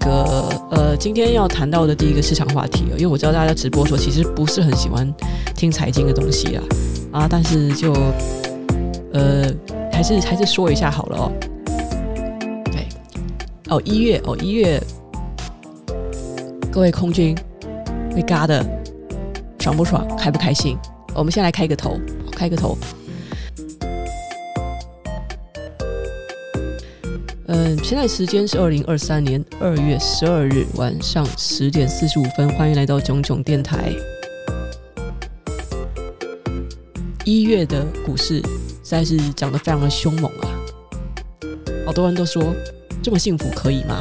个呃，今天要谈到的第一个市场话题，因为我知道大家直播说其实不是很喜欢听财经的东西啊啊，但是就呃，还是还是说一下好了哦。对，哦一月哦一月，各位空军被嘎的爽不爽，开不开心？我们先来开个头，开个头。嗯，现在时间是二零二三年二月十二日晚上十点四十五分，欢迎来到囧囧电台。一月的股市实在是涨得非常的凶猛啊！好多人都说这么幸福可以吗？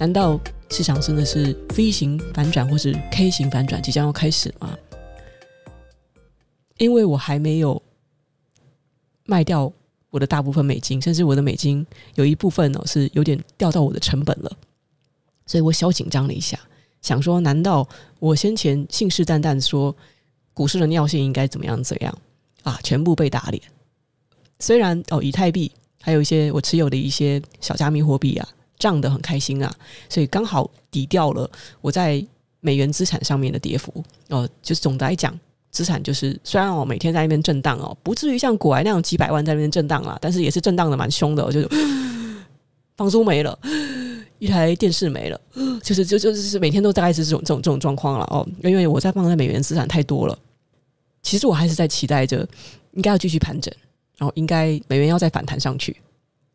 难道市场真的是 V 型反转或是 K 型反转即将要开始吗？因为我还没有卖掉。我的大部分美金，甚至我的美金有一部分呢、哦、是有点掉到我的成本了，所以我小紧张了一下，想说：难道我先前信誓旦旦说股市的尿性应该怎么样怎样啊？全部被打脸。虽然哦，以太币还有一些我持有的一些小加密货币啊，涨得很开心啊，所以刚好抵掉了我在美元资产上面的跌幅哦。就是总的来讲。资产就是虽然我每天在那边震荡哦，不至于像股癌那样几百万在那边震荡啦，但是也是震荡的蛮凶的。我就 房租没了，一台电视没了，就是就就是每天都大概是这种这种这种状况了哦。因为我在放在美元资产太多了，其实我还是在期待着应该要继续盘整，然后应该美元要再反弹上去。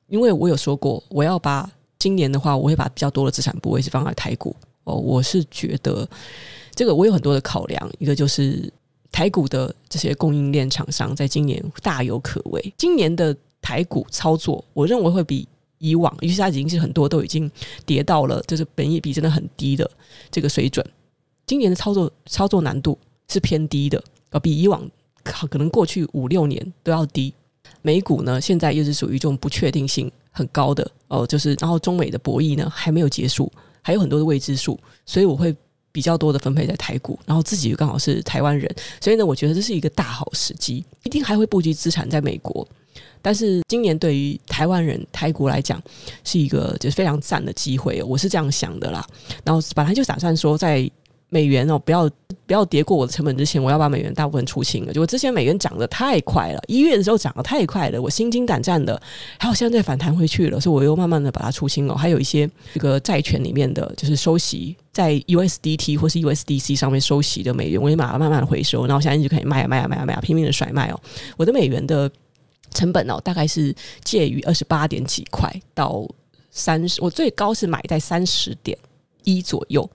因为我有说过，我要把今年的话，我会把比较多的资产部位是放在台股哦。我是觉得这个我有很多的考量，一个就是。台股的这些供应链厂商在今年大有可为。今年的台股操作，我认为会比以往，尤其是它已经是很多都已经跌到了，就是本益比真的很低的这个水准。今年的操作操作难度是偏低的，呃，比以往可能过去五六年都要低。美股呢，现在又是属于这种不确定性很高的哦，就是然后中美的博弈呢还没有结束，还有很多的未知数，所以我会。比较多的分配在台股，然后自己刚好是台湾人，所以呢，我觉得这是一个大好时机，一定还会布局资产在美国。但是今年对于台湾人台股来讲，是一个就是非常赞的机会，我是这样想的啦。然后本来就打算说在。美元哦，不要不要跌过我的成本之前，我要把美元大部分出清了。就我之前美元涨得太快了，一月的时候涨得太快了，我心惊胆战的。还有现在反弹回去了，所以我又慢慢的把它出清了。还有一些这个债权里面的，就是收息在 USDT 或是 USDC 上面收息的美元，我也把它慢慢的回收。然后现在就可以卖啊卖啊卖啊卖啊，拼命的甩卖哦。我的美元的成本哦，大概是介于二十八点几块到三十，我最高是买在三十点一左右。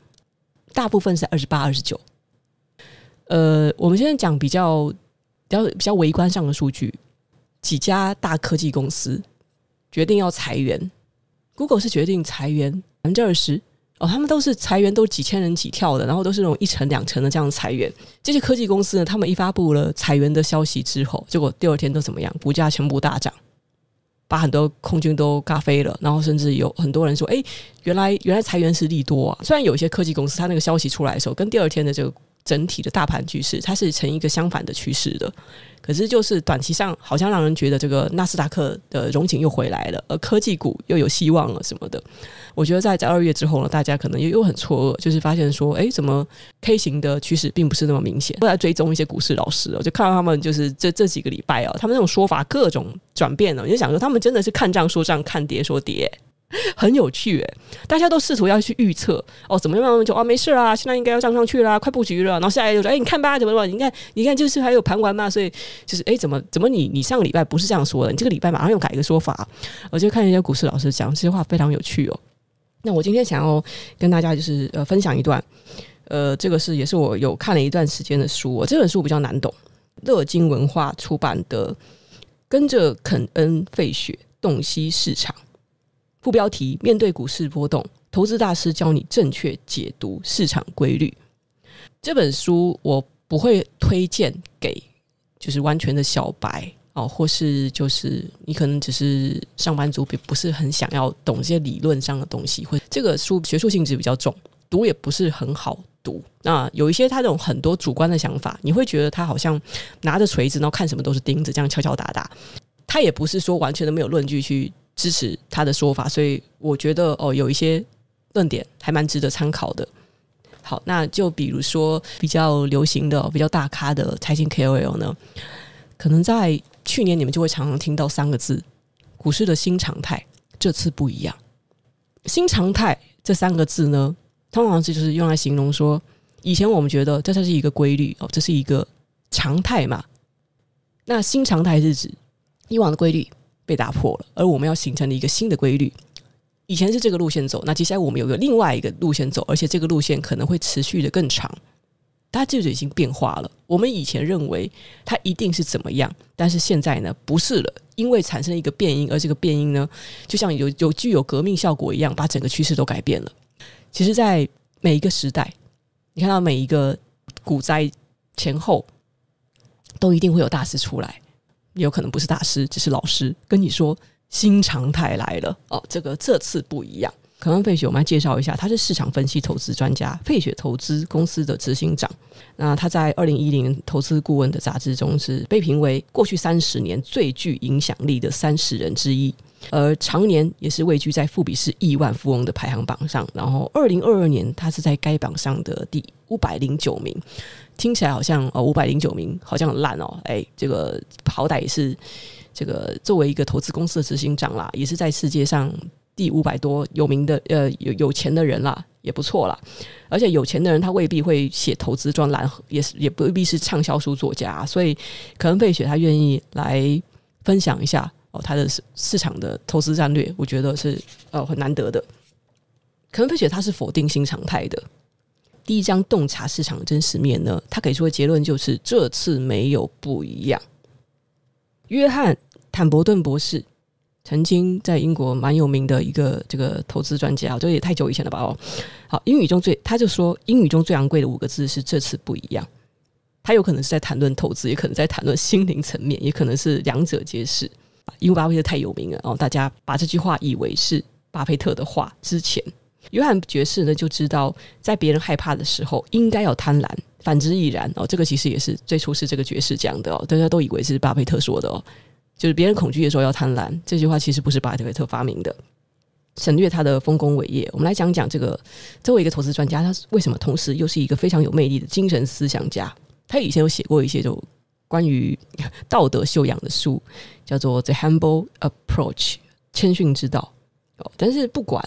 大部分是二十八、二十九。呃，我们现在讲比较比较比较微观上的数据，几家大科技公司决定要裁员，Google 是决定裁员百分之二十哦，他们都是裁员都几千人起跳的，然后都是那种一成两成的这样裁员。这些科技公司呢，他们一发布了裁员的消息之后，结果第二天都怎么样？股价全部大涨。把很多空军都嘎飞了，然后甚至有很多人说：“哎，原来原来裁员是利多啊！”虽然有一些科技公司，它那个消息出来的时候，跟第二天的这个整体的大盘趋势，它是呈一个相反的趋势的。可是，就是短期上好像让人觉得这个纳斯达克的荣景又回来了，而科技股又有希望了什么的。我觉得在在二月之后呢，大家可能又又很错愕，就是发现说，哎，怎么 K 型的趋势并不是那么明显？后来追踪一些股市老师我，就看到他们就是这这几个礼拜哦，他们那种说法各种转变了，我就想说他们真的是看涨说涨，看跌说跌。很有趣诶，大家都试图要去预测哦，怎么样就啊没事啦，现在应该要涨上去啦，快布局了。然后下来就说，哎，你看吧，怎么怎么，你看，你看，就是还有盘完嘛，所以就是哎，怎么怎么你你上个礼拜不是这样说的，你这个礼拜马上又改一个说法。我就看一些股市老师讲这些话非常有趣哦。那我今天想要跟大家就是呃分享一段，呃，这个是也是我有看了一段时间的书，我这本书比较难懂，乐金文化出版的《跟着肯恩·费雪洞悉市场》。副标题：面对股市波动，投资大师教你正确解读市场规律。这本书我不会推荐给就是完全的小白哦，或是就是你可能只是上班族，并不是很想要懂这些理论上的东西。或这个书学术性质比较重，读也不是很好读。那有一些他这种很多主观的想法，你会觉得他好像拿着锤子，然后看什么都是钉子，这样敲敲打打。他也不是说完全都没有论据去。支持他的说法，所以我觉得哦，有一些论点还蛮值得参考的。好，那就比如说比较流行的、比较大咖的财经 KOL 呢，可能在去年你们就会常常听到三个字：股市的新常态。这次不一样，新常态这三个字呢，通常就是用来形容说，以前我们觉得这才是一个规律哦，这是一个常态嘛。那新常态是指以往的规律被打破了，而我们要形成了一个新的规律。以前是这个路线走，那接下来我们有个另外一个路线走，而且这个路线可能会持续的更长。它这就已经变化了。我们以前认为它一定是怎么样，但是现在呢，不是了，因为产生了一个变因，而这个变因呢，就像有有具有革命效果一样，把整个趋势都改变了。其实，在每一个时代，你看到每一个股灾前后，都一定会有大师出来，也有可能不是大师，只是老师跟你说。新常态来了哦，这个这次不一样。可能费雪，我们来介绍一下，他是市场分析投资专家，费雪投资公司的执行长。那他在二零一零投资顾问的杂志中是被评为过去三十年最具影响力的三十人之一，而常年也是位居在富比士亿万富翁的排行榜上。然后二零二二年，他是在该榜上的第五百零九名。听起来好像哦，五百零九名好像很烂哦。哎，这个好歹也是。这个作为一个投资公司的执行长啦，也是在世界上第五百多有名的呃有有钱的人啦，也不错啦。而且有钱的人他未必会写投资专栏，也是也不未必是畅销书作家，所以可能费雪他愿意来分享一下哦他的市市场的投资战略，我觉得是呃很难得的。可能费雪他是否定新常态的。第一章洞察市场的真实面呢，他给出的结论就是这次没有不一样。约翰·坦伯顿博士曾经在英国蛮有名的一个这个投资专家，这也太久以前了吧？哦，好，英语中最他就说，英语中最昂贵的五个字是“这次不一样”。他有可能是在谈论投资，也可能在谈论心灵层面，也可能是两者皆是。因为巴菲特太有名了哦，大家把这句话以为是巴菲特的话。之前，约翰爵士呢就知道，在别人害怕的时候，应该要贪婪。反之亦然哦，这个其实也是最初是这个爵士讲的哦，大家都以为是巴菲特说的哦，就是别人恐惧的时候要贪婪，这句话其实不是巴菲特发明的。省略他的丰功伟业，我们来讲讲这个作为一个投资专家，他为什么同时又是一个非常有魅力的精神思想家？他以前有写过一些就关于道德修养的书，叫做《The Humble Approach》谦逊之道但是不管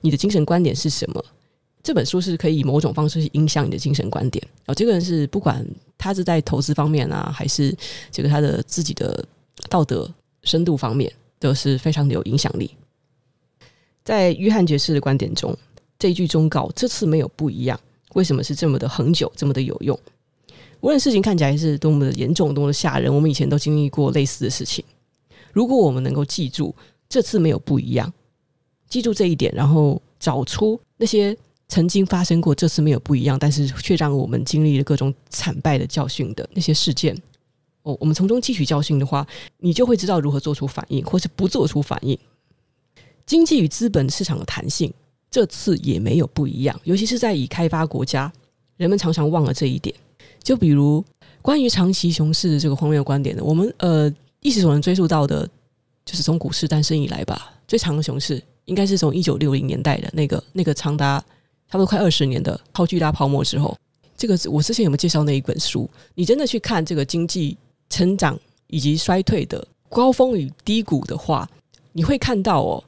你的精神观点是什么。这本书是可以以某种方式去影响你的精神观点哦。这个人是不管他是在投资方面啊，还是这个他的自己的道德深度方面，都是非常的有影响力。在约翰爵士的观点中，这一句忠告这次没有不一样。为什么是这么的恒久，这么的有用？无论事情看起来是多么的严重，多么的吓人，我们以前都经历过类似的事情。如果我们能够记住这次没有不一样，记住这一点，然后找出那些。曾经发生过，这次没有不一样，但是却让我们经历了各种惨败的教训的那些事件。哦，我们从中汲取教训的话，你就会知道如何做出反应，或是不做出反应。经济与资本市场的弹性，这次也没有不一样，尤其是在已开发国家，人们常常忘了这一点。就比如关于长期熊市的这个荒谬观点呢，我们呃历史所能追溯到的，就是从股市诞生以来吧，最长的熊市应该是从一九六零年代的那个那个长达。差不多快二十年的超巨大泡沫之后，这个我之前有没有介绍那一本书？你真的去看这个经济成长以及衰退的高峰与低谷的话，你会看到哦，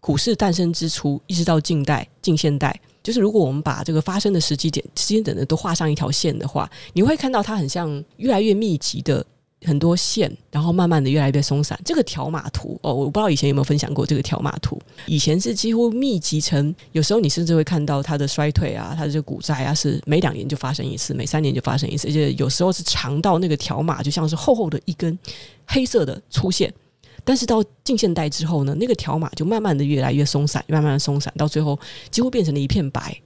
股市诞生之初一直到近代、近现代，就是如果我们把这个发生的时机点、时间点的都画上一条线的话，你会看到它很像越来越密集的。很多线，然后慢慢的越来越松散。这个条码图哦，我不知道以前有没有分享过这个条码图。以前是几乎密集成，有时候你甚至会看到它的衰退啊，它的这个股灾啊，是每两年就发生一次，每三年就发生一次，而且有时候是长到那个条码就像是厚厚的一根黑色的粗线。但是到近现代之后呢，那个条码就慢慢的越来越松散，慢慢的松散，到最后几乎变成了一片白。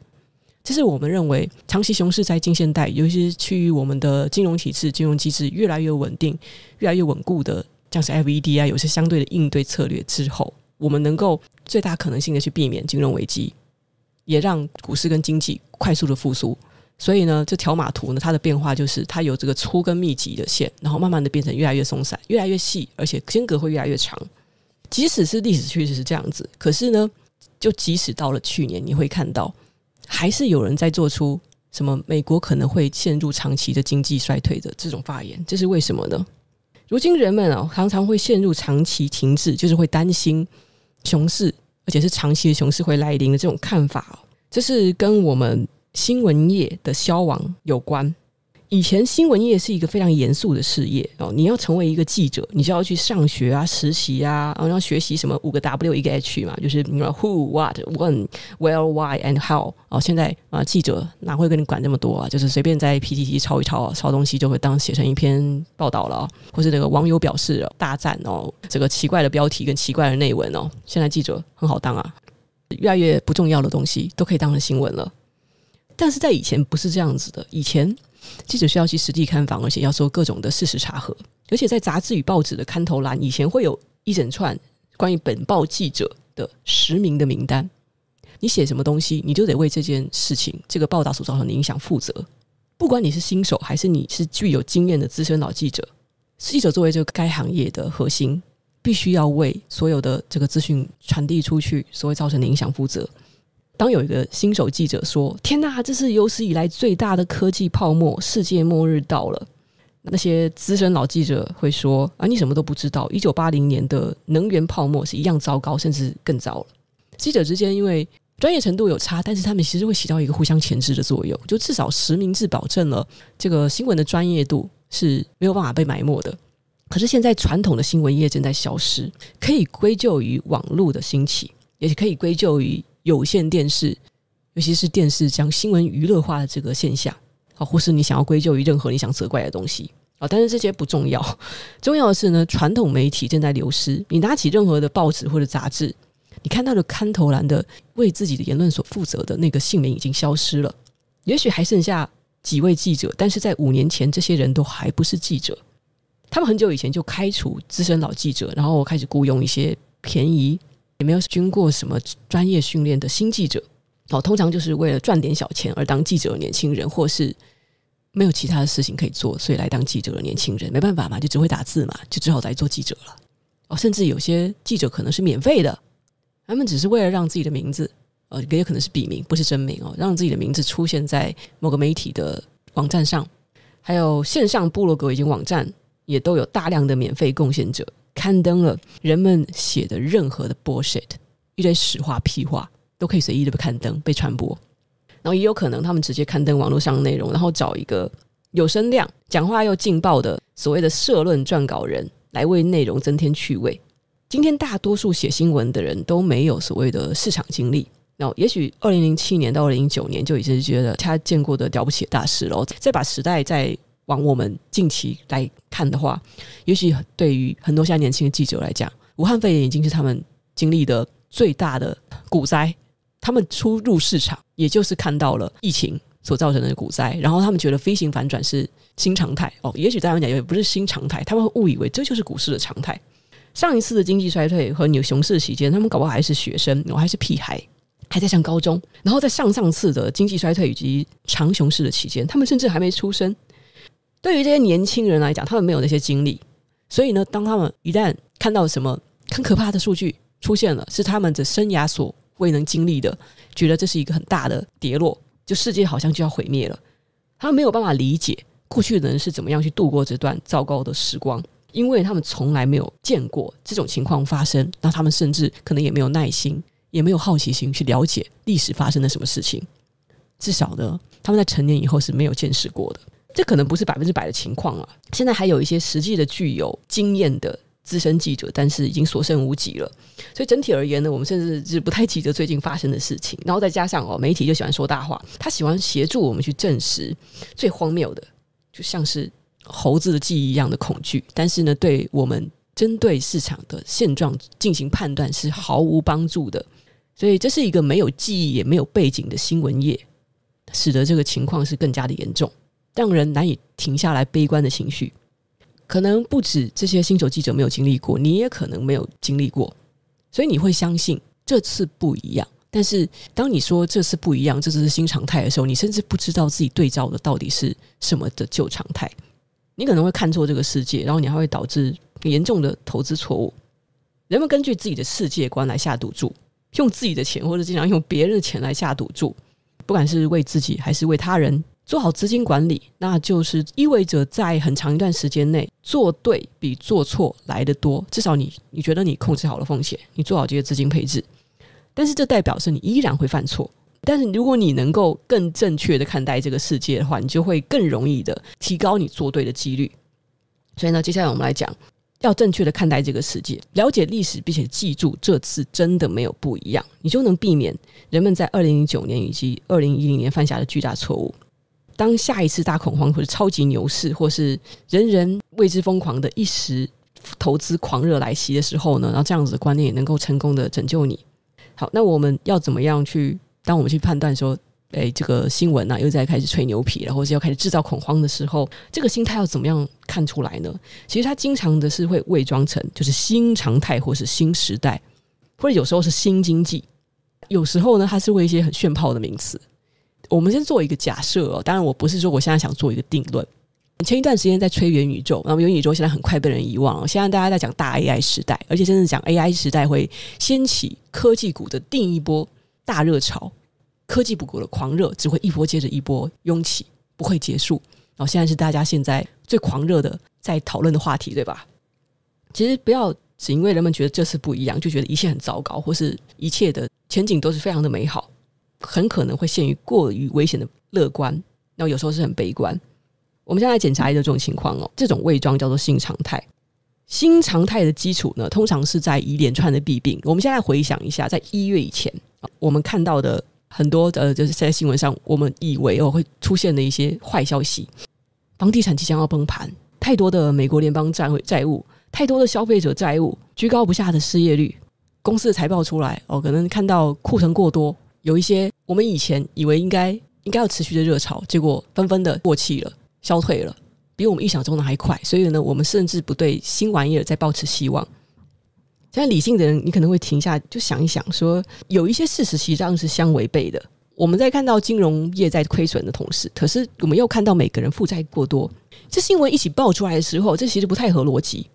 这是我们认为长期熊市在近现代，尤其是趋于我们的金融体制、金融机制越来越稳定、越来越稳固的，像是 FED 啊，有些相对的应对策略之后，我们能够最大可能性的去避免金融危机，也让股市跟经济快速的复苏。所以呢，这条码图呢，它的变化就是它有这个粗跟密集的线，然后慢慢的变成越来越松散、越来越细，而且间隔会越来越长。即使是历史趋势是这样子，可是呢，就即使到了去年，你会看到还是有人在做出什么美国可能会陷入长期的经济衰退的这种发言，这是为什么呢？如今人们啊，常常会陷入长期停滞，就是会担心熊市，而且是长期的熊市会来临的这种看法。这是跟我们新闻业的消亡有关。以前新闻业是一个非常严肃的事业哦，你要成为一个记者，你就要去上学啊、实习啊，然后学习什么五个 W 一个 H 嘛，就是你说 Who、What、When、Where、Why and How 哦。现在啊，记者哪会跟你管这么多啊？就是随便在 PTT 抄一抄，抄东西就会当写成一篇报道了，或是那个网友表示大赞哦，这个奇怪的标题跟奇怪的内文哦，现在记者很好当啊，越来越不重要的东西都可以当成新闻了。但是在以前不是这样子的，以前。记者需要去实地看房，而且要做各种的事实查核，而且在杂志与报纸的刊头栏，以前会有一整串关于本报记者的实名的名单。你写什么东西，你就得为这件事情、这个报道所造成的影响负责。不管你是新手，还是你是具有经验的资深老记者，记者作为这个该行业的核心，必须要为所有的这个资讯传递出去所会造成的影响负责。当有一个新手记者说：“天哪，这是有史以来最大的科技泡沫，世界末日到了。”那些资深老记者会说：“啊，你什么都不知道。一九八零年的能源泡沫是一样糟糕，甚至更糟了。”记者之间因为专业程度有差，但是他们其实会起到一个互相钳制的作用，就至少实名制保证了这个新闻的专业度是没有办法被埋没的。可是现在传统的新闻业正在消失，可以归咎于网络的兴起，也可以归咎于。有线电视，尤其是电视将新闻娱乐化的这个现象啊，或是你想要归咎于任何你想责怪的东西啊，但是这些不重要，重要的是呢，传统媒体正在流失。你拿起任何的报纸或者杂志，你看到的刊头栏的为自己的言论所负责的那个姓名已经消失了，也许还剩下几位记者，但是在五年前，这些人都还不是记者，他们很久以前就开除资深老记者，然后开始雇佣一些便宜。也没有经过什么专业训练的新记者哦，通常就是为了赚点小钱而当记者的年轻人，或是没有其他的事情可以做，所以来当记者的年轻人，没办法嘛，就只会打字嘛，就只好来做记者了哦。甚至有些记者可能是免费的，他们只是为了让自己的名字，呃，也可能是笔名，不是真名哦，让自己的名字出现在某个媒体的网站上，还有线上部落格以及网站也都有大量的免费贡献者。刊登了人们写的任何的 bullshit，一堆实话屁话都可以随意的被刊登、被传播，然后也有可能他们直接刊登网络上的内容，然后找一个有声量、讲话又劲爆的所谓的社论撰稿人来为内容增添趣味。今天大多数写新闻的人都没有所谓的市场经历，然后也许二零零七年到二零零九年就已经觉得他见过的了不起的大事了，再把时代再。往我们近期来看的话，也许对于很多现在年轻的记者来讲，武汉肺炎已经是他们经历的最大的股灾。他们初入市场，也就是看到了疫情所造成的股灾，然后他们觉得飞行反转是新常态。哦，也许在他们讲也不是新常态，他们会误以为这就是股市的常态。上一次的经济衰退和牛熊市期间，他们搞不好还是学生，我还是屁孩，还在上高中。然后在上上次的经济衰退以及长熊市的期间，他们甚至还没出生。对于这些年轻人来讲，他们没有那些经历，所以呢，当他们一旦看到什么很可怕的数据出现了，是他们的生涯所未能经历的，觉得这是一个很大的跌落，就世界好像就要毁灭了。他们没有办法理解过去的人是怎么样去度过这段糟糕的时光，因为他们从来没有见过这种情况发生，那他们甚至可能也没有耐心，也没有好奇心去了解历史发生了什么事情。至少呢，他们在成年以后是没有见识过的。这可能不是百分之百的情况啊！现在还有一些实际的具有经验的资深记者，但是已经所剩无几了。所以整体而言呢，我们甚至是不太记得最近发生的事情。然后再加上哦，媒体就喜欢说大话，他喜欢协助我们去证实最荒谬的，就像是猴子的记忆一样的恐惧。但是呢，对我们针对市场的现状进行判断是毫无帮助的。所以这是一个没有记忆也没有背景的新闻业，使得这个情况是更加的严重。让人难以停下来悲观的情绪，可能不止这些新手记者没有经历过，你也可能没有经历过，所以你会相信这次不一样。但是当你说这次不一样，这次是新常态的时候，你甚至不知道自己对照的到底是什么的旧常态，你可能会看错这个世界，然后你还会导致严重的投资错误。人们根据自己的世界观来下赌注，用自己的钱或者经常用别人的钱来下赌注，不管是为自己还是为他人。做好资金管理，那就是意味着在很长一段时间内做对比做错来得多。至少你你觉得你控制好了风险，你做好这些资金配置。但是这代表是你依然会犯错。但是如果你能够更正确的看待这个世界的话，你就会更容易的提高你做对的几率。所以呢，接下来我们来讲，要正确的看待这个世界，了解历史，并且记住这次真的没有不一样，你就能避免人们在二零零九年以及二零一零年犯下的巨大错误。当下一次大恐慌或者超级牛市，或是人人为之疯狂的一时投资狂热来袭的时候呢，然后这样子的观念也能够成功的拯救你。好，那我们要怎么样去？当我们去判断说，哎，这个新闻啊又在开始吹牛皮了，或是要开始制造恐慌的时候，这个心态要怎么样看出来呢？其实它经常的是会伪装成就是新常态，或是新时代，或者有时候是新经济，有时候呢，它是为一些很炫炮的名词。我们先做一个假设哦，当然我不是说我现在想做一个定论。前一段时间在吹元宇宙，那么元宇宙现在很快被人遗忘了。现在大家在讲大 AI 时代，而且真的讲 AI 时代会掀起科技股的另一波大热潮，科技股的狂热只会一波接着一波涌起，不会结束。然后现在是大家现在最狂热的在讨论的话题，对吧？其实不要只因为人们觉得这次不一样，就觉得一切很糟糕，或是一切的前景都是非常的美好。很可能会陷于过于危险的乐观，然后有时候是很悲观。我们现在检查一个这种情况哦，这种伪装叫做新常态。新常态的基础呢，通常是在一连串的弊病。我们现在回想一下，在一月以前，我们看到的很多呃，就是在新闻上，我们以为哦会出现的一些坏消息：房地产即将要崩盘，太多的美国联邦债债务，太多的消费者债务，居高不下的失业率，公司的财报出来哦，可能看到库存过多。有一些我们以前以为应该应该要持续的热潮，结果纷纷的过气了、消退了，比我们意想中的还快。所以呢，我们甚至不对新玩意儿再抱持希望。现在理性的人，你可能会停下，就想一想说，说有一些事实实际上是相违背的。我们在看到金融业在亏损的同时，可是我们又看到每个人负债过多，这新闻一起爆出来的时候，这其实不太合逻辑。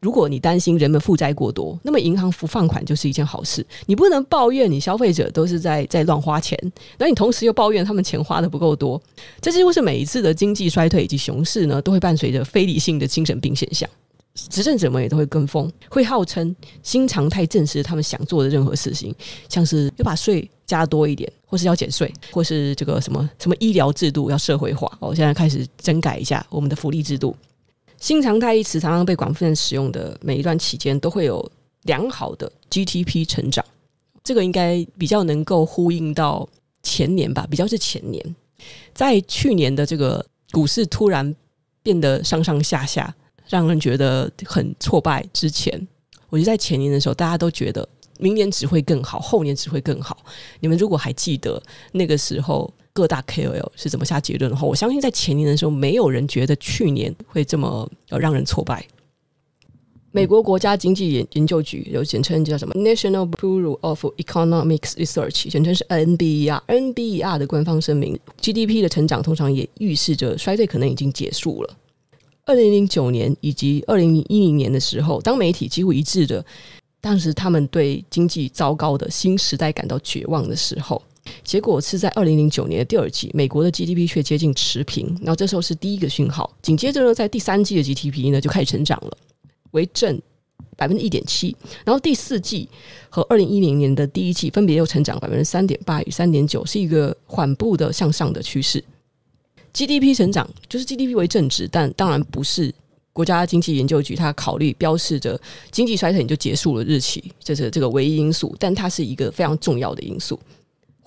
如果你担心人们负债过多，那么银行不放款就是一件好事。你不能抱怨你消费者都是在在乱花钱，那你同时又抱怨他们钱花的不够多。这几乎是每一次的经济衰退以及熊市呢，都会伴随着非理性的精神病现象。执政者们也都会跟风，会号称新常态证实他们想做的任何事情，像是要把税加多一点，或是要减税，或是这个什么什么医疗制度要社会化。哦，现在开始整改一下我们的福利制度。新常态一词常常被广泛使用的每一段期间，都会有良好的 GDP 成长，这个应该比较能够呼应到前年吧，比较是前年，在去年的这个股市突然变得上上下下，让人觉得很挫败之前，我觉得在前年的时候，大家都觉得明年只会更好，后年只会更好。你们如果还记得那个时候，各大 KOL 是怎么下结论的话，我相信在前年的时候，没有人觉得去年会这么让人挫败。美国国家经济研研究局有简称叫什么 National Bureau of Economics Research，简称是 NBER。NBER 的官方声明，GDP 的成长通常也预示着衰退可能已经结束了。二零零九年以及二零一零年的时候，当媒体几乎一致的，当时他们对经济糟糕的新时代感到绝望的时候。结果是在二零零九年的第二季，美国的 GDP 却接近持平，然后这时候是第一个讯号。紧接着呢，在第三季的 GDP 呢就开始成长了，为正百分之一点七。然后第四季和二零一零年的第一季分别又成长百分之三点八与三点九，是一个缓步的向上的趋势。GDP 成长就是 GDP 为正值，但当然不是国家经济研究局它考虑标示着经济衰退你就结束了日期，这是这个唯一因素，但它是一个非常重要的因素。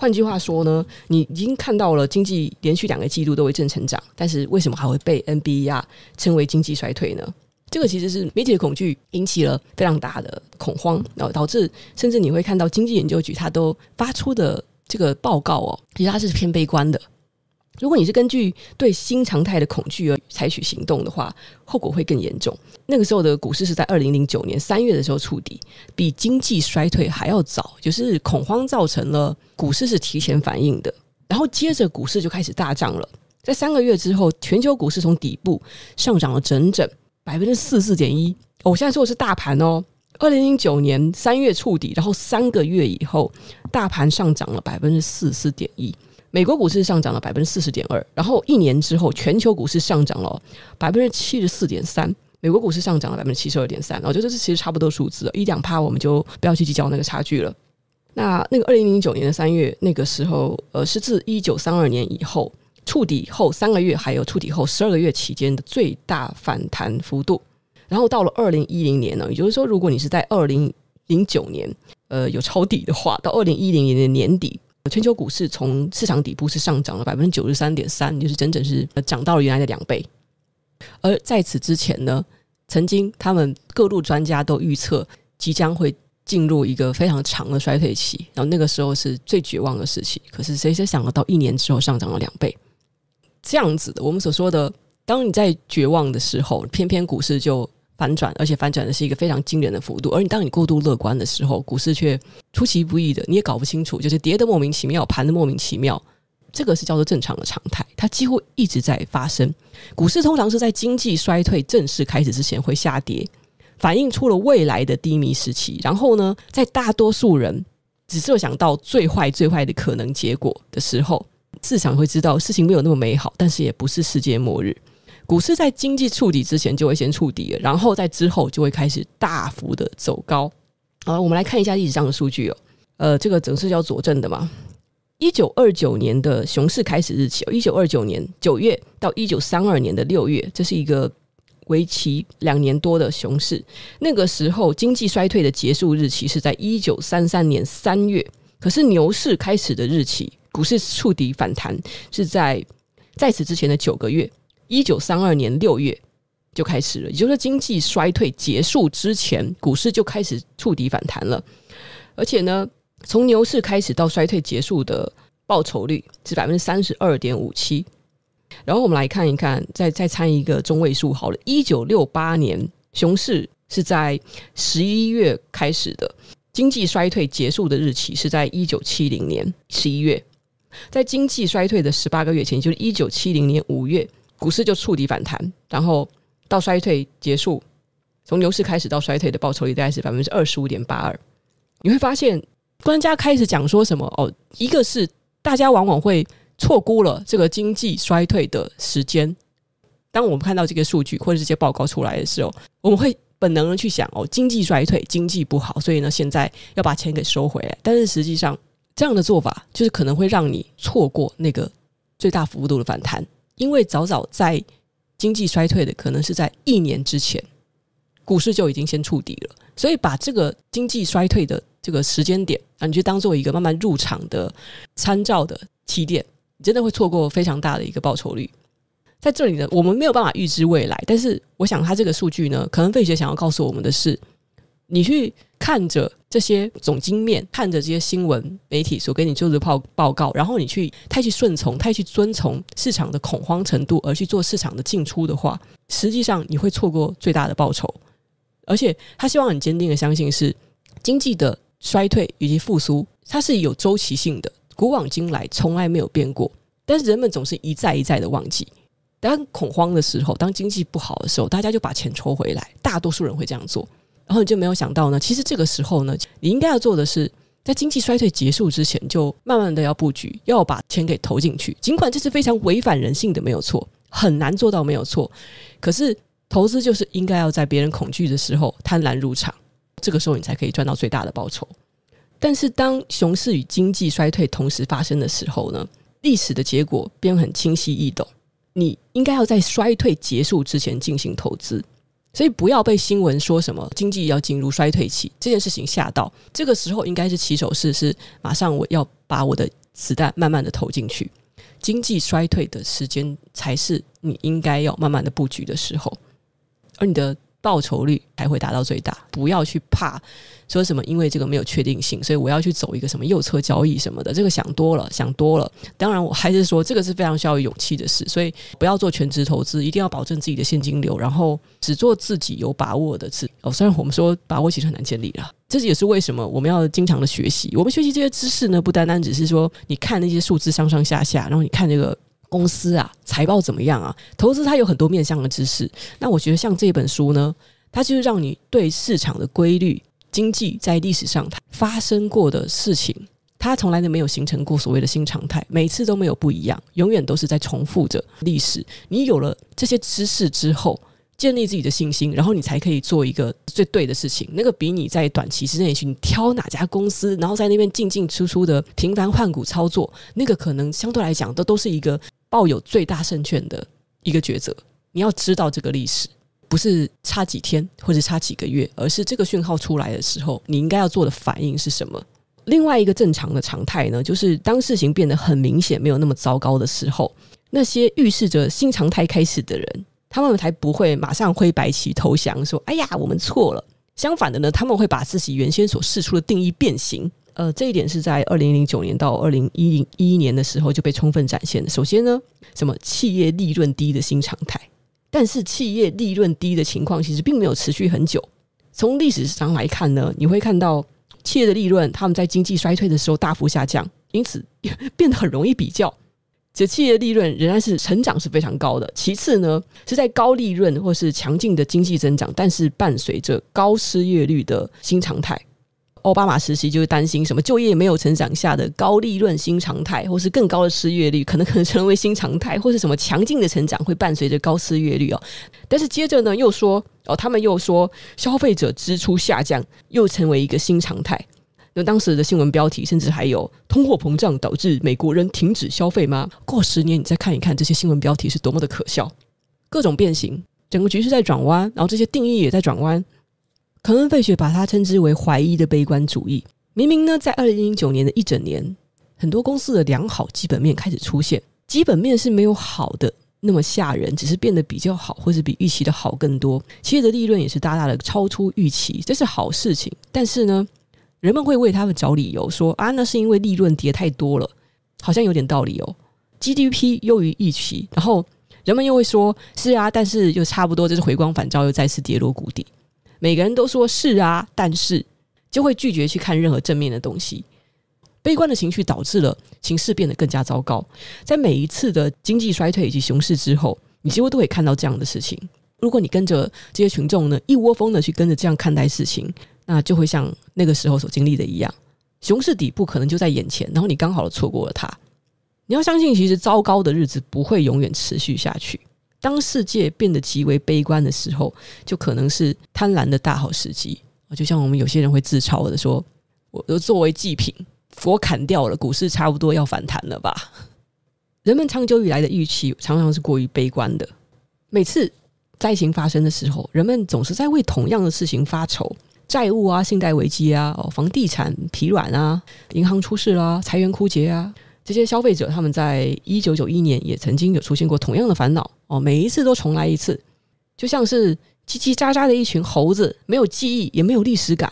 换句话说呢，你已经看到了经济连续两个季度都为正成长，但是为什么还会被 NBER 称为经济衰退呢？这个其实是媒体的恐惧引起了非常大的恐慌，然后导致甚至你会看到经济研究局它都发出的这个报告哦，其实它是偏悲观的。如果你是根据对新常态的恐惧而采取行动的话，后果会更严重。那个时候的股市是在二零零九年三月的时候触底，比经济衰退还要早，就是恐慌造成了股市是提前反应的，然后接着股市就开始大涨了。在三个月之后，全球股市从底部上涨了整整百分之四四点一。我现在说的是大盘哦，二零零九年三月触底，然后三个月以后，大盘上涨了百分之四四点一，美国股市上涨了百分之四十点二，然后一年之后，全球股市上涨了百分之七十四点三，美国股市上涨了百分之七十二点三。我觉得这是其实差不多数字，一两趴我们就不要去计较那个差距了。那那个二零零九年的三月，那个时候，呃，是自一九三二年以后触底后三个月，还有触底后十二个月期间的最大反弹幅度。然后到了二零一零年呢，也就是说，如果你是在二零零九年，呃，有抄底的话，到二零一零年的年底，全球股市从市场底部是上涨了百分之九十三点三，就是整整是涨到了原来的两倍。而在此之前呢，曾经他们各路专家都预测即将会。进入一个非常长的衰退期，然后那个时候是最绝望的时期。可是谁谁想得到，一年之后上涨了两倍，这样子的。我们所说的，当你在绝望的时候，偏偏股市就反转，而且反转的是一个非常惊人的幅度。而你当你过度乐观的时候，股市却出其不意的，你也搞不清楚，就是跌得莫名其妙，盘得莫名其妙。这个是叫做正常的常态，它几乎一直在发生。股市通常是在经济衰退正式开始之前会下跌。反映出了未来的低迷时期，然后呢，在大多数人只设想到最坏、最坏的可能结果的时候，市场会知道事情没有那么美好，但是也不是世界末日。股市在经济触底之前就会先触底，然后在之后就会开始大幅的走高。好，我们来看一下历史上的数据哦。呃，这个整是要佐证的嘛？一九二九年的熊市开始日期，一九二九年九月到一九三二年的六月，这是一个。为期两年多的熊市，那个时候经济衰退的结束日期是在一九三三年三月，可是牛市开始的日期，股市触底反弹是在在此之前的九个月，一九三二年六月就开始了，也就是经济衰退结束之前，股市就开始触底反弹了，而且呢，从牛市开始到衰退结束的报酬率是百分之三十二点五七。然后我们来看一看，再再参一个中位数好了。一九六八年熊市是在十一月开始的，经济衰退结束的日期是在一九七零年十一月。在经济衰退的十八个月前，就是一九七零年五月，股市就触底反弹，然后到衰退结束，从牛市开始到衰退的报酬率大概是百分之二十五点八二。你会发现，专家开始讲说什么？哦，一个是大家往往会。错估了这个经济衰退的时间。当我们看到这个数据或者这些报告出来的时候，我们会本能的去想：哦，经济衰退，经济不好，所以呢，现在要把钱给收回来。但是实际上，这样的做法就是可能会让你错过那个最大幅度的反弹，因为早早在经济衰退的可能是在一年之前，股市就已经先触底了。所以把这个经济衰退的这个时间点啊，你就当做一个慢慢入场的参照的起点。你真的会错过非常大的一个报酬率，在这里呢，我们没有办法预知未来，但是我想他这个数据呢，可能费雪想要告诉我们的是，你去看着这些总经面，看着这些新闻媒体所给你做的报报告，然后你去太去顺从，太去遵从市场的恐慌程度而去做市场的进出的话，实际上你会错过最大的报酬。而且他希望很坚定的相信是经济的衰退以及复苏，它是有周期性的。古往今来从来没有变过，但是人们总是一再一再的忘记。当恐慌的时候，当经济不好的时候，大家就把钱抽回来。大多数人会这样做，然后你就没有想到呢。其实这个时候呢，你应该要做的是，在经济衰退结束之前，就慢慢的要布局，要把钱给投进去。尽管这是非常违反人性的，没有错，很难做到没有错。可是投资就是应该要在别人恐惧的时候贪婪入场，这个时候你才可以赚到最大的报酬。但是，当熊市与经济衰退同时发生的时候呢，历史的结果便很清晰易懂。你应该要在衰退结束之前进行投资，所以不要被新闻说什么经济要进入衰退期这件事情吓到。这个时候应该是起手式，是马上我要把我的子弹慢慢的投进去。经济衰退的时间才是你应该要慢慢的布局的时候，而你的。报酬率才会达到最大，不要去怕说什么，因为这个没有确定性，所以我要去走一个什么右侧交易什么的，这个想多了，想多了。当然，我还是说这个是非常需要勇气的事，所以不要做全职投资，一定要保证自己的现金流，然后只做自己有把握的事。哦，虽然我们说把握其实很难建立了，这也是为什么我们要经常的学习。我们学习这些知识呢，不单单只是说你看那些数字上上下下，然后你看这个。公司啊，财报怎么样啊？投资它有很多面向的知识。那我觉得像这本书呢，它就是让你对市场的规律经济在历史上它发生过的事情，它从来都没有形成过所谓的新常态，每次都没有不一样，永远都是在重复着历史。你有了这些知识之后，建立自己的信心，然后你才可以做一个最对的事情。那个比你在短期之内去挑哪家公司，然后在那边进进出出的频繁换股操作，那个可能相对来讲都都是一个抱有最大胜券的一个抉择。你要知道这个历史。不是差几天或者差几个月，而是这个讯号出来的时候，你应该要做的反应是什么？另外一个正常的常态呢，就是当事情变得很明显没有那么糟糕的时候，那些预示着新常态开始的人，他们才不会马上挥白旗投降，说：“哎呀，我们错了。”相反的呢，他们会把自己原先所试出的定义变形。呃，这一点是在二零零九年到二零一零一年的时候就被充分展现的。首先呢，什么企业利润低的新常态。但是企业利润低的情况其实并没有持续很久。从历史上来看呢，你会看到企业的利润他们在经济衰退的时候大幅下降，因此 变得很容易比较。这企业利润仍然是成长是非常高的。其次呢，是在高利润或是强劲的经济增长，但是伴随着高失业率的新常态。奥巴马时期就是担心什么就业没有成长下的高利润新常态，或是更高的失业率可能可能成为新常态，或是什么强劲的成长会伴随着高失业率哦。但是接着呢，又说哦，他们又说消费者支出下降又成为一个新常态。那当时的新闻标题甚至还有通货膨胀导致美国人停止消费吗？过十年你再看一看这些新闻标题是多么的可笑，各种变形，整个局势在转弯，然后这些定义也在转弯。肯恩·费雪把它称之为“怀疑的悲观主义”。明明呢，在二零零九年的一整年，很多公司的良好基本面开始出现，基本面是没有好的那么吓人，只是变得比较好，或是比预期的好更多。企业的利润也是大大的超出预期，这是好事情。但是呢，人们会为他们找理由，说啊，那是因为利润跌太多了，好像有点道理哦。GDP 优于预期，然后人们又会说，是啊，但是又差不多，就是回光返照，又再次跌落谷底。每个人都说是啊，但是就会拒绝去看任何正面的东西。悲观的情绪导致了情势变得更加糟糕。在每一次的经济衰退以及熊市之后，你几乎都会看到这样的事情。如果你跟着这些群众呢，一窝蜂的去跟着这样看待事情，那就会像那个时候所经历的一样，熊市底部可能就在眼前，然后你刚好错过了它。你要相信，其实糟糕的日子不会永远持续下去。当世界变得极为悲观的时候，就可能是贪婪的大好时机。就像我们有些人会自嘲的说：“我作为祭品，佛砍掉了，股市差不多要反弹了吧？” 人们长久以来的预期常常是过于悲观的。每次灾情发生的时候，人们总是在为同样的事情发愁：债务啊、信贷危机啊、房地产疲软啊、银行出事啦、财源枯竭啊。这些消费者他们在一九九一年也曾经有出现过同样的烦恼哦，每一次都重来一次，就像是叽叽喳喳的一群猴子，没有记忆，也没有历史感。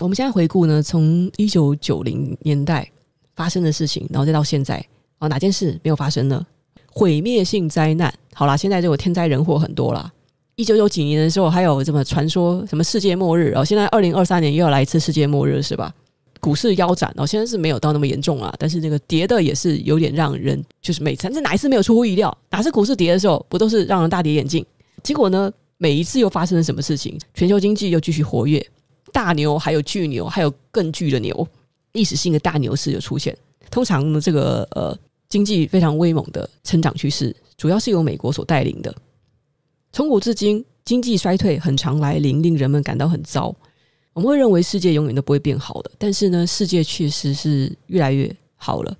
我们现在回顾呢，从一九九零年代发生的事情，然后再到现在，哦，哪件事没有发生呢？毁灭性灾难。好啦，现在这个天灾人祸很多啦。一九九几年的时候，还有什么传说什么世界末日？哦，现在二零二三年又要来一次世界末日，是吧？股市腰斩哦，现在是没有到那么严重啊，但是那个跌的也是有点让人就是每次，这哪一次没有出乎意料？哪次股市跌的时候，不都是让人大跌眼镜？结果呢，每一次又发生了什么事情？全球经济又继续活跃，大牛还有巨牛，还有更巨的牛，历史性的大牛市又出现。通常呢，这个呃经济非常威猛的成长趋势，主要是由美国所带领的。从古至今，经济衰退很常来临，令人们感到很糟。我们会认为世界永远都不会变好的，但是呢，世界确实是越来越好了。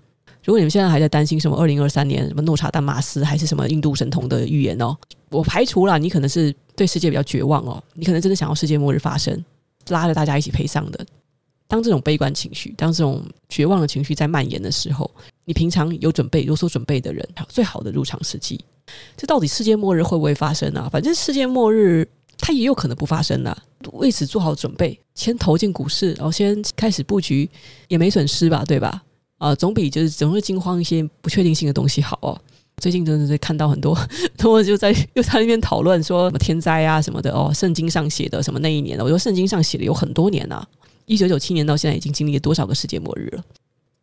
如果你们现在还在担心什么二零二三年什么诺查丹马斯还是什么印度神童的预言哦，我排除了你可能是对世界比较绝望哦，你可能真的想要世界末日发生，拉着大家一起赔丧的。当这种悲观情绪，当这种绝望的情绪在蔓延的时候，你平常有准备、有所准备的人，最好的入场时机。这到底世界末日会不会发生啊？反正世界末日。它也有可能不发生的，为此做好准备，先投进股市，然后先开始布局，也没损失吧，对吧？啊、总比就是总会惊慌一些不确定性的东西好哦。最近真的是看到很多，他们就在又在那边讨论说什么天灾啊什么的哦，圣经上写的什么那一年的，我说圣经上写的有很多年啊，一九九七年到现在已经经历了多少个世界末日了？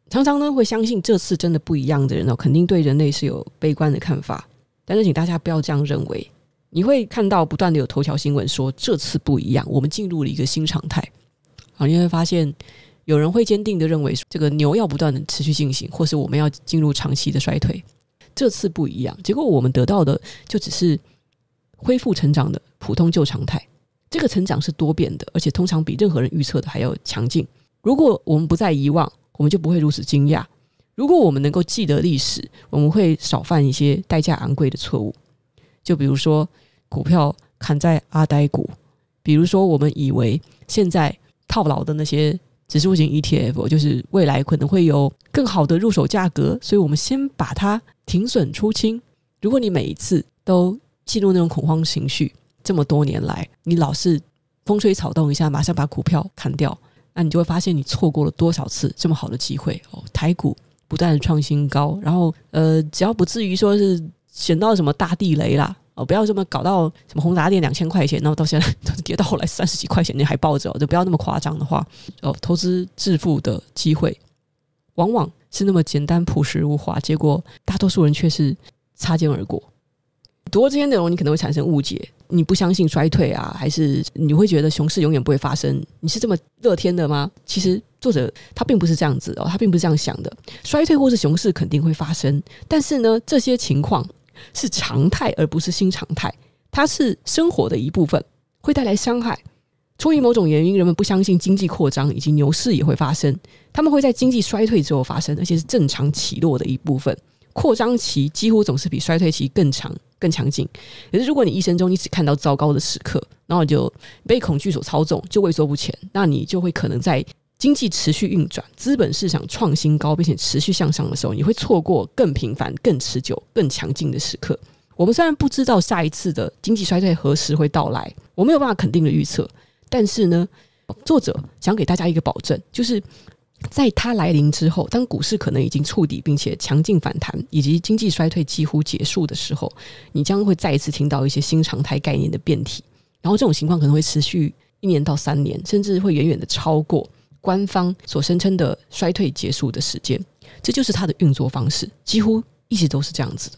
常常呢会相信这次真的不一样的人哦，肯定对人类是有悲观的看法，但是请大家不要这样认为。你会看到不断的有头条新闻说这次不一样，我们进入了一个新常态。啊，你会发现有人会坚定的认为这个牛要不断的持续进行，或是我们要进入长期的衰退。这次不一样，结果我们得到的就只是恢复成长的普通旧常态。这个成长是多变的，而且通常比任何人预测的还要强劲。如果我们不再遗忘，我们就不会如此惊讶。如果我们能够记得历史，我们会少犯一些代价昂贵的错误。就比如说，股票砍在阿呆股；比如说，我们以为现在套牢的那些指数型 ETF，就是未来可能会有更好的入手价格，所以我们先把它停损出清。如果你每一次都进入那种恐慌情绪，这么多年来，你老是风吹草动一下，马上把股票砍掉，那你就会发现你错过了多少次这么好的机会哦。台股不断的创新高，然后呃，只要不至于说是选到什么大地雷啦哦，不要这么搞到什么宏达电两千块钱，然后到现在 跌到后来三十几块钱你还抱着，就不要那么夸张的话哦。投资致富的机会往往是那么简单朴实无华，结果大多数人却是擦肩而过。读了这些内容，你可能会产生误解。你不相信衰退啊？还是你会觉得熊市永远不会发生？你是这么乐天的吗？其实作者他并不是这样子哦，他并不是这样想的。衰退或是熊市肯定会发生，但是呢，这些情况是常态，而不是新常态。它是生活的一部分，会带来伤害。出于某种原因，人们不相信经济扩张以及牛市也会发生。他们会在经济衰退之后发生，而且是正常起落的一部分。扩张期几乎总是比衰退期更长。更强劲。可是，如果你一生中你只看到糟糕的时刻，然后就被恐惧所操纵，就畏缩不前，那你就会可能在经济持续运转、资本市场创新高并且持续向上的时候，你会错过更频繁、更持久、更强劲的时刻。我们虽然不知道下一次的经济衰退何时会到来，我没有办法肯定的预测，但是呢，作者想给大家一个保证，就是。在它来临之后，当股市可能已经触底，并且强劲反弹，以及经济衰退几乎结束的时候，你将会再一次听到一些新常态概念的变体。然后这种情况可能会持续一年到三年，甚至会远远的超过官方所声称的衰退结束的时间。这就是它的运作方式，几乎一直都是这样子的。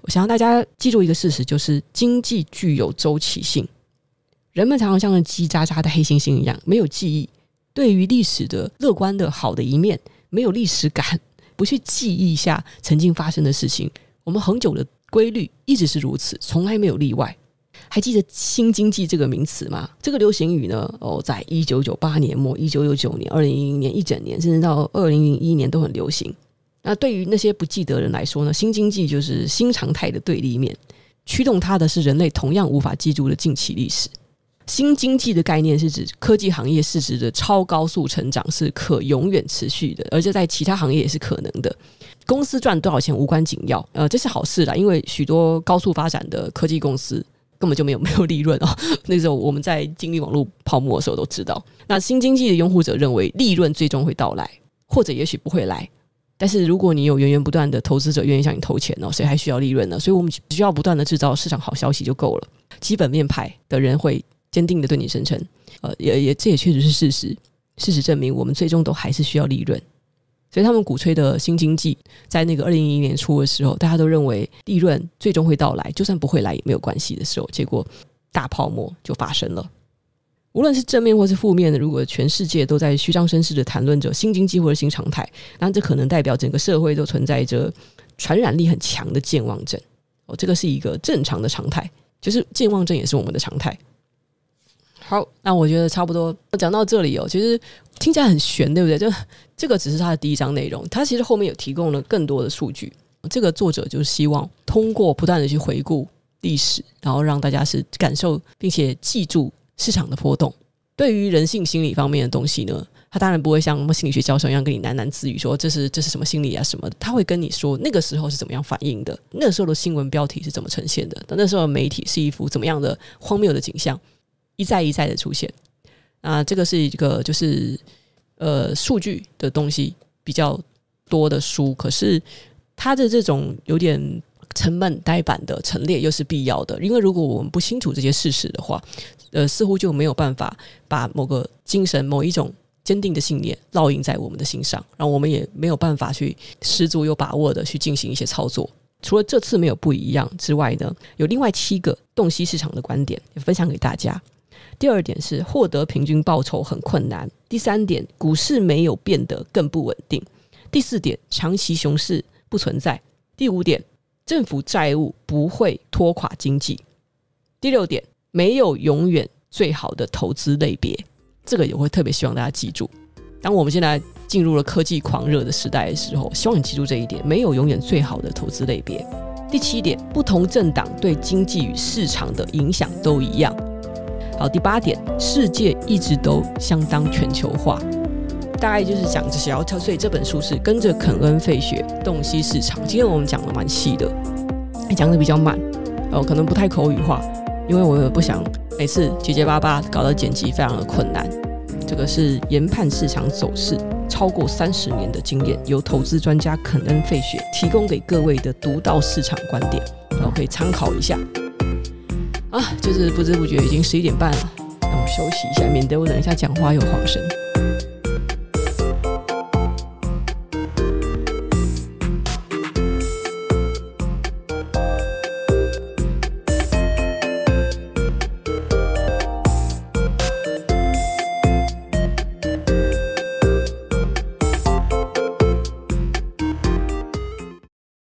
我想让大家记住一个事实，就是经济具有周期性。人们常常像是叽喳喳的黑猩猩一样，没有记忆。对于历史的乐观的好的一面，没有历史感，不去记忆一下曾经发生的事情。我们恒久的规律一直是如此，从来没有例外。还记得“新经济”这个名词吗？这个流行语呢？哦，在一九九八年末、一九九九年、二零零零年一整年，甚至到二零零一年都很流行。那对于那些不记得人来说呢？新经济就是新常态的对立面，驱动它的是人类同样无法记住的近期历史。新经济的概念是指科技行业市值的超高速成长是可永远持续的，而且在其他行业也是可能的。公司赚多少钱无关紧要，呃，这是好事啦，因为许多高速发展的科技公司根本就没有没有利润哦。那时候我们在经历网络泡沫的时候都知道。那新经济的拥护者认为利润最终会到来，或者也许不会来。但是如果你有源源不断的投资者愿意向你投钱哦，谁还需要利润呢？所以我们只需要不断的制造市场好消息就够了。基本面派的人会。坚定的对你声称，呃，也也这也确实是事实。事实证明，我们最终都还是需要利润。所以他们鼓吹的新经济，在那个二零一零年初的时候，大家都认为利润最终会到来，就算不会来也没有关系的时候，结果大泡沫就发生了。无论是正面或是负面的，如果全世界都在虚张声势的谈论着新经济或者新常态，那这可能代表整个社会都存在着传染力很强的健忘症。哦，这个是一个正常的常态，就是健忘症也是我们的常态。好，那我觉得差不多讲到这里哦。其实听起来很悬，对不对？就这个只是他的第一章内容，他其实后面有提供了更多的数据。这个作者就是希望通过不断的去回顾历史，然后让大家是感受并且记住市场的波动。对于人性心理方面的东西呢，他当然不会像什么心理学教授一样跟你喃喃自语说这是这是什么心理啊什么的。他会跟你说那个时候是怎么样反应的，那时候的新闻标题是怎么呈现的，那时候媒体是一幅怎么样的荒谬的景象。一再一再的出现，啊，这个是一个就是呃数据的东西比较多的书，可是它的这种有点沉闷呆板的陈列又是必要的，因为如果我们不清楚这些事实的话，呃，似乎就没有办法把某个精神、某一种坚定的信念烙印在我们的心上，然后我们也没有办法去十足有把握的去进行一些操作。除了这次没有不一样之外呢，有另外七个洞悉市场的观点也分享给大家。第二点是获得平均报酬很困难。第三点，股市没有变得更不稳定。第四点，长期熊市不存在。第五点，政府债务不会拖垮经济。第六点，没有永远最好的投资类别。这个也会特别希望大家记住。当我们现在进入了科技狂热的时代的时候，希望你记住这一点：没有永远最好的投资类别。第七点，不同政党对经济与市场的影响都一样。好，第八点，世界一直都相当全球化，大概就是讲这些。然后，所以这本书是跟着肯恩·费雪洞悉市场。今天我们讲的蛮细的，讲的比较慢，哦，可能不太口语化，因为我也不想每次结结巴巴，搞得剪辑非常的困难。这个是研判市场走势超过三十年的经验，由投资专家肯恩·费雪提供给各位的独到市场观点，然后可以参考一下。啊，就是不知不觉已经十一点半了，让我休息一下，免得我等一下讲话又晃神。